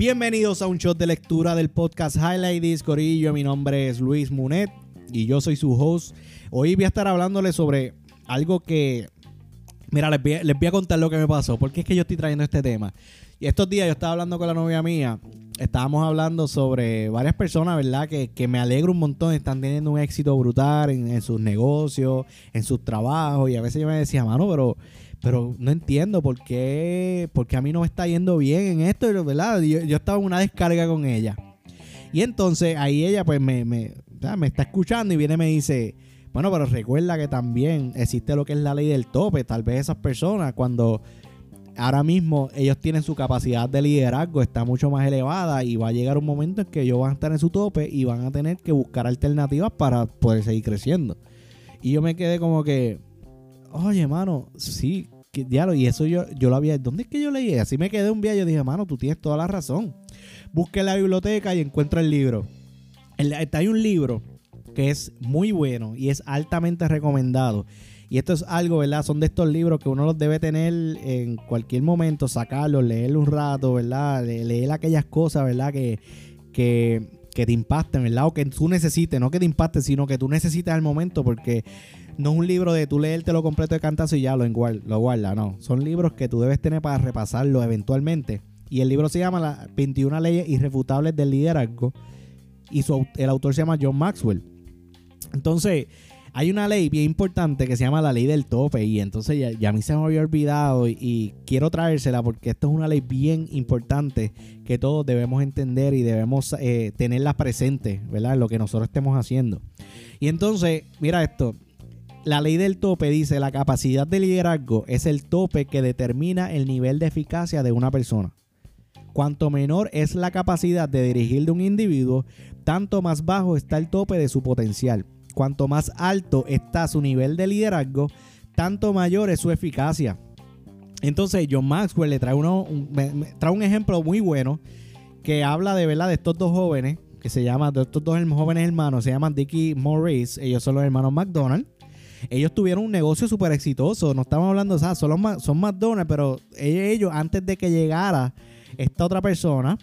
Bienvenidos a un shot de lectura del podcast Highlight This Corillo. Mi nombre es Luis Munet y yo soy su host. Hoy voy a estar hablándole sobre algo que. Mira, les voy, a, les voy a contar lo que me pasó. Porque es que yo estoy trayendo este tema. Y estos días yo estaba hablando con la novia mía. Estábamos hablando sobre varias personas, ¿verdad? Que, que me alegro un montón. Están teniendo un éxito brutal en, en sus negocios, en sus trabajos. Y a veces yo me decía, mano, pero pero no entiendo por qué, por qué a mí no me está yendo bien en esto, ¿verdad? Yo, yo estaba en una descarga con ella. Y entonces ahí ella pues me, me, me está escuchando y viene y me dice, bueno, pero recuerda que también existe lo que es la ley del tope. Tal vez esas personas cuando ahora mismo ellos tienen su capacidad de liderazgo está mucho más elevada y va a llegar un momento en que ellos van a estar en su tope y van a tener que buscar alternativas para poder seguir creciendo. Y yo me quedé como que, oye, mano, sí, que, diablo, y eso yo, yo lo había, ¿dónde es que yo leí? Así me quedé un día, yo dije, mano, tú tienes toda la razón. Busqué la biblioteca y encuentro el libro. El, hay un libro que es muy bueno y es altamente recomendado. Y esto es algo, ¿verdad? Son de estos libros que uno los debe tener en cualquier momento, sacarlos, leerlo un rato, ¿verdad? Leer aquellas cosas, ¿verdad? Que, que, que te impacten, ¿verdad? O que tú necesites, no que te impacten, sino que tú necesites al momento, porque no es un libro de tú leértelo completo de cantazo y ya lo, guarda, lo guarda, no. Son libros que tú debes tener para repasarlo eventualmente. Y el libro se llama Las 21 leyes irrefutables del liderazgo. Y su, el autor se llama John Maxwell. Entonces, hay una ley bien importante que se llama la ley del tope. Y entonces ya, ya a mí se me había olvidado y, y, quiero traérsela porque esto es una ley bien importante que todos debemos entender y debemos eh, tenerla presente, ¿verdad? Lo que nosotros estemos haciendo. Y entonces, mira esto la ley del tope dice la capacidad de liderazgo es el tope que determina el nivel de eficacia de una persona. Cuanto menor es la capacidad de dirigir de un individuo, tanto más bajo está el tope de su potencial. Cuanto más alto está su nivel de liderazgo, tanto mayor es su eficacia. Entonces John Maxwell le trae, uno, un, trae un ejemplo muy bueno que habla de verdad de estos dos jóvenes que se llaman, de estos dos jóvenes hermanos, se llaman Dickie Morris, ellos son los hermanos McDonald ellos tuvieron un negocio súper exitoso. No estamos hablando, o sea, son, los, son McDonald's, pero ellos, antes de que llegara esta otra persona,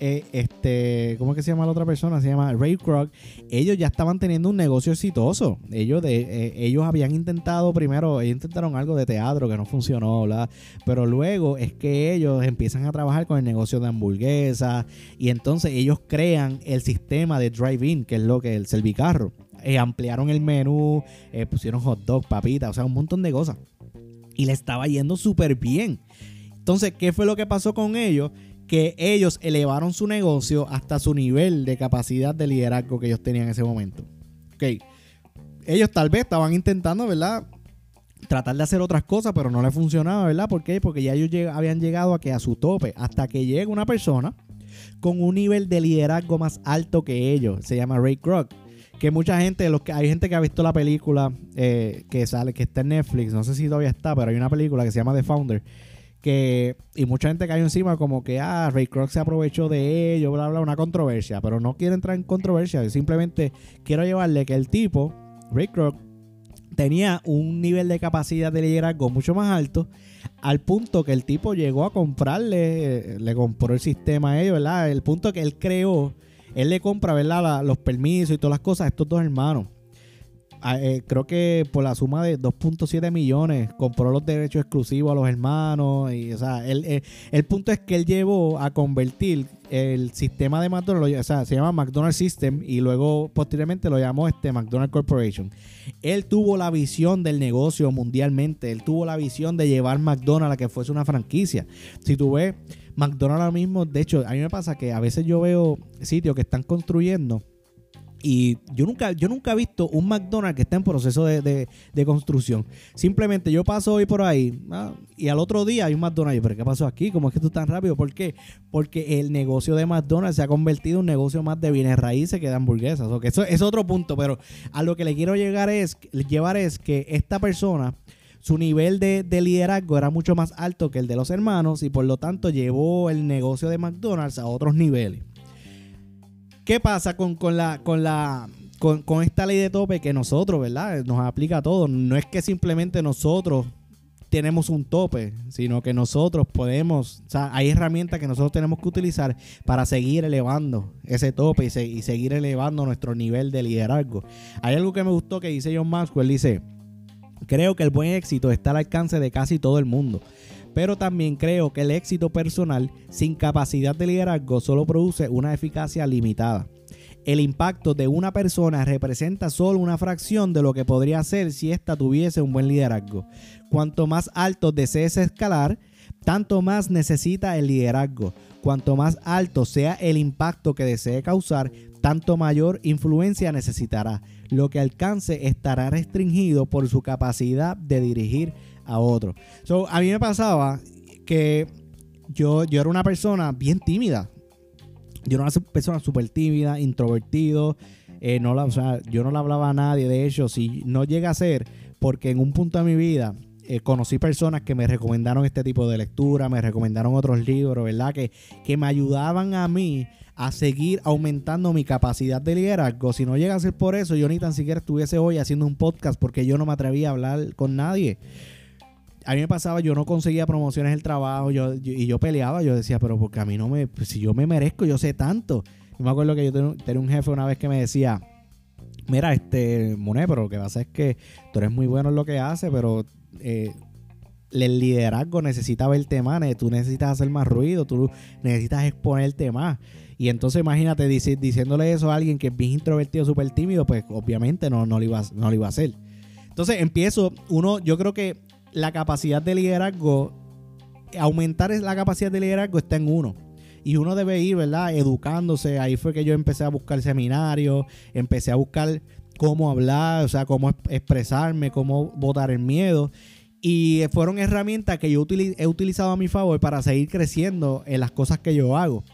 eh, este, ¿cómo es que se llama la otra persona? Se llama Ray Kroc. Ellos ya estaban teniendo un negocio exitoso. Ellos, de, eh, ellos habían intentado primero, ellos intentaron algo de teatro que no funcionó, ¿verdad? Pero luego es que ellos empiezan a trabajar con el negocio de hamburguesas y entonces ellos crean el sistema de drive-in, que es lo que es el servicarro eh, ampliaron el menú, eh, pusieron hot dog, papitas, o sea, un montón de cosas. Y le estaba yendo súper bien. Entonces, ¿qué fue lo que pasó con ellos? Que ellos elevaron su negocio hasta su nivel de capacidad de liderazgo que ellos tenían en ese momento. Ok. Ellos tal vez estaban intentando, ¿verdad? Tratar de hacer otras cosas, pero no le funcionaba, ¿verdad? ¿Por qué? Porque ya ellos habían llegado a que a su tope, hasta que llega una persona con un nivel de liderazgo más alto que ellos. Se llama Ray Kroc que mucha gente, los que hay gente que ha visto la película eh, que sale, que está en Netflix, no sé si todavía está, pero hay una película que se llama The Founder. Y mucha gente cayó encima como que, ah, Ray Kroc se aprovechó de ello, bla, bla, una controversia. Pero no quiero entrar en controversia, simplemente quiero llevarle que el tipo, Ray Kroc, tenía un nivel de capacidad de liderazgo mucho más alto, al punto que el tipo llegó a comprarle, le compró el sistema a ellos, ¿verdad? El punto que él creó él le compra, ¿verdad? Los permisos y todas las cosas a estos dos hermanos. A, eh, creo que por la suma de 2.7 millones compró los derechos exclusivos a los hermanos. Y, o sea, él, eh, el punto es que él llevó a convertir el sistema de McDonald's, o sea, se llama McDonald's System y luego posteriormente lo llamó este McDonald's Corporation. Él tuvo la visión del negocio mundialmente, él tuvo la visión de llevar McDonald's a que fuese una franquicia. Si tú ves McDonald's ahora mismo, de hecho, a mí me pasa que a veces yo veo sitios que están construyendo y yo nunca, yo nunca he visto un McDonald's que esté en proceso de, de, construcción. Simplemente yo paso hoy por ahí y al otro día hay un McDonald's. ¿Pero qué pasó aquí? ¿Cómo es que tú tan rápido? ¿Por qué? Porque el negocio de McDonald's se ha convertido en un negocio más de bienes raíces que de hamburguesas. O eso es otro punto, pero a lo que le quiero llegar es, llevar es que esta persona su nivel de, de, liderazgo era mucho más alto que el de los hermanos y por lo tanto llevó el negocio de McDonald's a otros niveles. ¿Qué pasa con, con la, con la con, con, esta ley de tope que nosotros, ¿verdad? Nos aplica a todos. No es que simplemente nosotros tenemos un tope, sino que nosotros podemos, o sea, hay herramientas que nosotros tenemos que utilizar para seguir elevando ese tope y, y seguir elevando nuestro nivel de liderazgo. Hay algo que me gustó que dice John Maxwell, dice, creo que el buen éxito está al alcance de casi todo el mundo. Pero también creo que el éxito personal sin capacidad de liderazgo solo produce una eficacia limitada el impacto de una persona representa solo una fracción de lo que podría ser si ésta tuviese un buen liderazgo. Cuanto más alto desees escalar, tanto más necesita el liderazgo. Cuanto más alto sea el impacto que desee causar, tanto mayor influencia necesitará. Lo que alcance estará restringido por su capacidad de dirigir a otro. a mí me pasaba que yo, yo era una persona bien tímida. Yo era una persona súper tímida, introvertido. Eh, no la, o sea, yo no le hablaba a nadie. De hecho, si no llega a ser porque en un punto de mi vida eh, conocí personas que me recomendaron este tipo de lectura, me recomendaron otros libros, ¿verdad? Que, que me ayudaban a mí a seguir aumentando mi capacidad de liderazgo. Si no llega a ser por eso, yo ni tan siquiera estuviese hoy haciendo un podcast porque yo no me atrevía a hablar con nadie a mí me pasaba, yo no conseguía promociones el trabajo yo, y yo peleaba, yo decía, pero porque a mí no me, pues, si yo me merezco, yo sé tanto. Yo me acuerdo que yo tenía un jefe una vez que me decía, mira, este, Moné, pero lo que pasa es que tú eres muy bueno en lo que haces, pero eh, el liderazgo necesita verte más, tú necesitas hacer más ruido, tú necesitas exponerte más. Y entonces imagínate diciéndole eso a alguien que es bien introvertido, súper tímido, pues obviamente no, no, lo iba, no lo iba a hacer. Entonces empiezo, uno, yo creo que la capacidad de liderazgo, aumentar la capacidad de liderazgo está en uno. Y uno debe ir, ¿verdad? Educándose. Ahí fue que yo empecé a buscar seminarios, empecé a buscar cómo hablar, o sea, cómo expresarme, cómo votar el miedo. Y fueron herramientas que yo he utilizado a mi favor para seguir creciendo en las cosas que yo hago.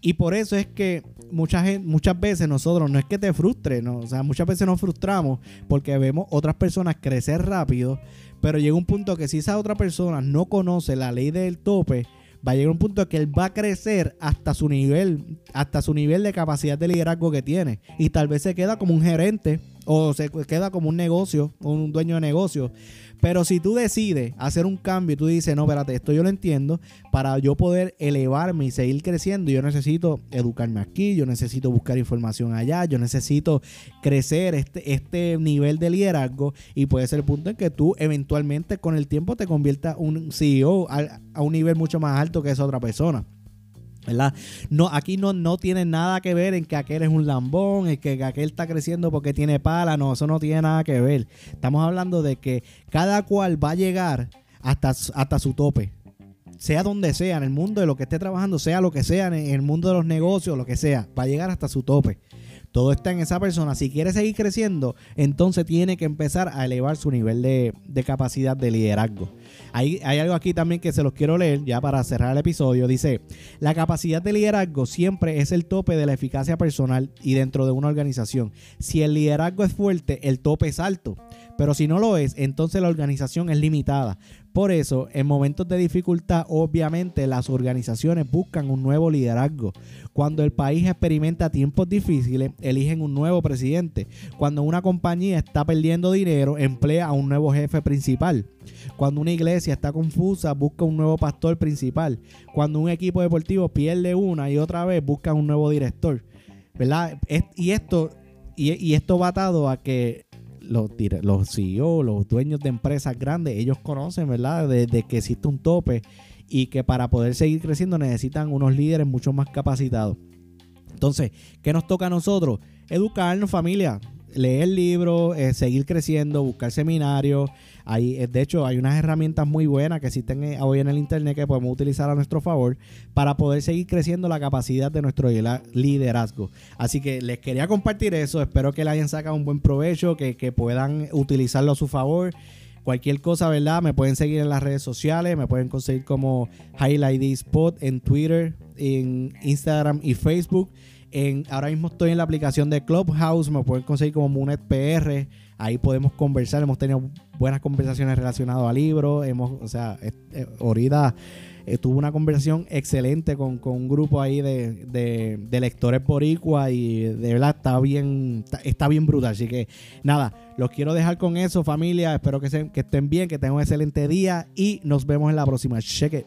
Y por eso es que muchas, muchas veces nosotros, no es que te frustre, ¿no? o sea, muchas veces nos frustramos porque vemos otras personas crecer rápido, pero llega un punto que si esa otra persona no conoce la ley del tope, va a llegar un punto que él va a crecer hasta su nivel, hasta su nivel de capacidad de liderazgo que tiene. Y tal vez se queda como un gerente o se queda como un negocio, un dueño de negocio. Pero si tú decides hacer un cambio y tú dices, no, espérate, esto yo lo entiendo, para yo poder elevarme y seguir creciendo, yo necesito educarme aquí, yo necesito buscar información allá, yo necesito crecer este, este nivel de liderazgo y puede ser el punto en que tú eventualmente con el tiempo te conviertas un CEO a, a un nivel mucho más alto que esa otra persona. ¿Verdad? No, aquí no, no tiene nada que ver en que aquel es un lambón, en que aquel está creciendo porque tiene pala, no, eso no tiene nada que ver. Estamos hablando de que cada cual va a llegar hasta, hasta su tope. Sea donde sea, en el mundo de lo que esté trabajando, sea lo que sea, en el mundo de los negocios, lo que sea, va a llegar hasta su tope. Todo está en esa persona. Si quiere seguir creciendo, entonces tiene que empezar a elevar su nivel de, capacidad de liderazgo. Hay, hay, algo aquí también que se los quiero leer ya para cerrar el episodio. Dice, la capacidad de liderazgo siempre es el tope de la eficacia personal y dentro de una organización. Si el liderazgo es fuerte, el tope es alto. Pero si no lo es, entonces la organización es limitada. Por eso, en momentos de dificultad, obviamente las organizaciones buscan un nuevo liderazgo. Cuando el país experimenta tiempos difíciles, eligen un nuevo presidente. Cuando una compañía está perdiendo dinero, emplea a un nuevo jefe principal. Cuando una iglesia está confusa, busca un nuevo pastor principal. Cuando un equipo deportivo pierde una y otra vez, busca un nuevo director. ¿Verdad? Y esto, y, esto va atado a que los, los CEO, los dueños de empresas grandes, ellos conocen, ¿verdad? De, que existe un tope y que para poder seguir creciendo necesitan unos líderes mucho más capacitados. Entonces, ¿qué nos toca a nosotros? Educarnos, familia. Leer libros, eh, seguir creciendo, buscar seminarios. Hay, eh, de hecho, hay unas herramientas muy buenas que existen eh, hoy en el Internet que podemos utilizar a nuestro favor para poder seguir creciendo la capacidad de nuestro liderazgo. Así que les quería compartir eso. Espero que le hayan sacado un buen provecho, que, que puedan utilizarlo a su favor. Cualquier cosa, ¿verdad? Me pueden seguir en las redes sociales, me pueden conseguir como Highlight Spot en Twitter, en Instagram y Facebook. Ahora mismo estoy en la aplicación de Clubhouse, me pueden conseguir como Munet PR. Ahí podemos conversar, hemos tenido buenas conversaciones relacionadas a libros. Hemos, o sea, eh, ahorita eh, tuve una conversación excelente con, un grupo ahí de, de, lectores boricua y de verdad está bien, está, bien brutal. Así que nada, los quiero dejar con eso, familia. Espero que, que estén bien, que tengan un excelente día y nos vemos en la próxima. Cheque.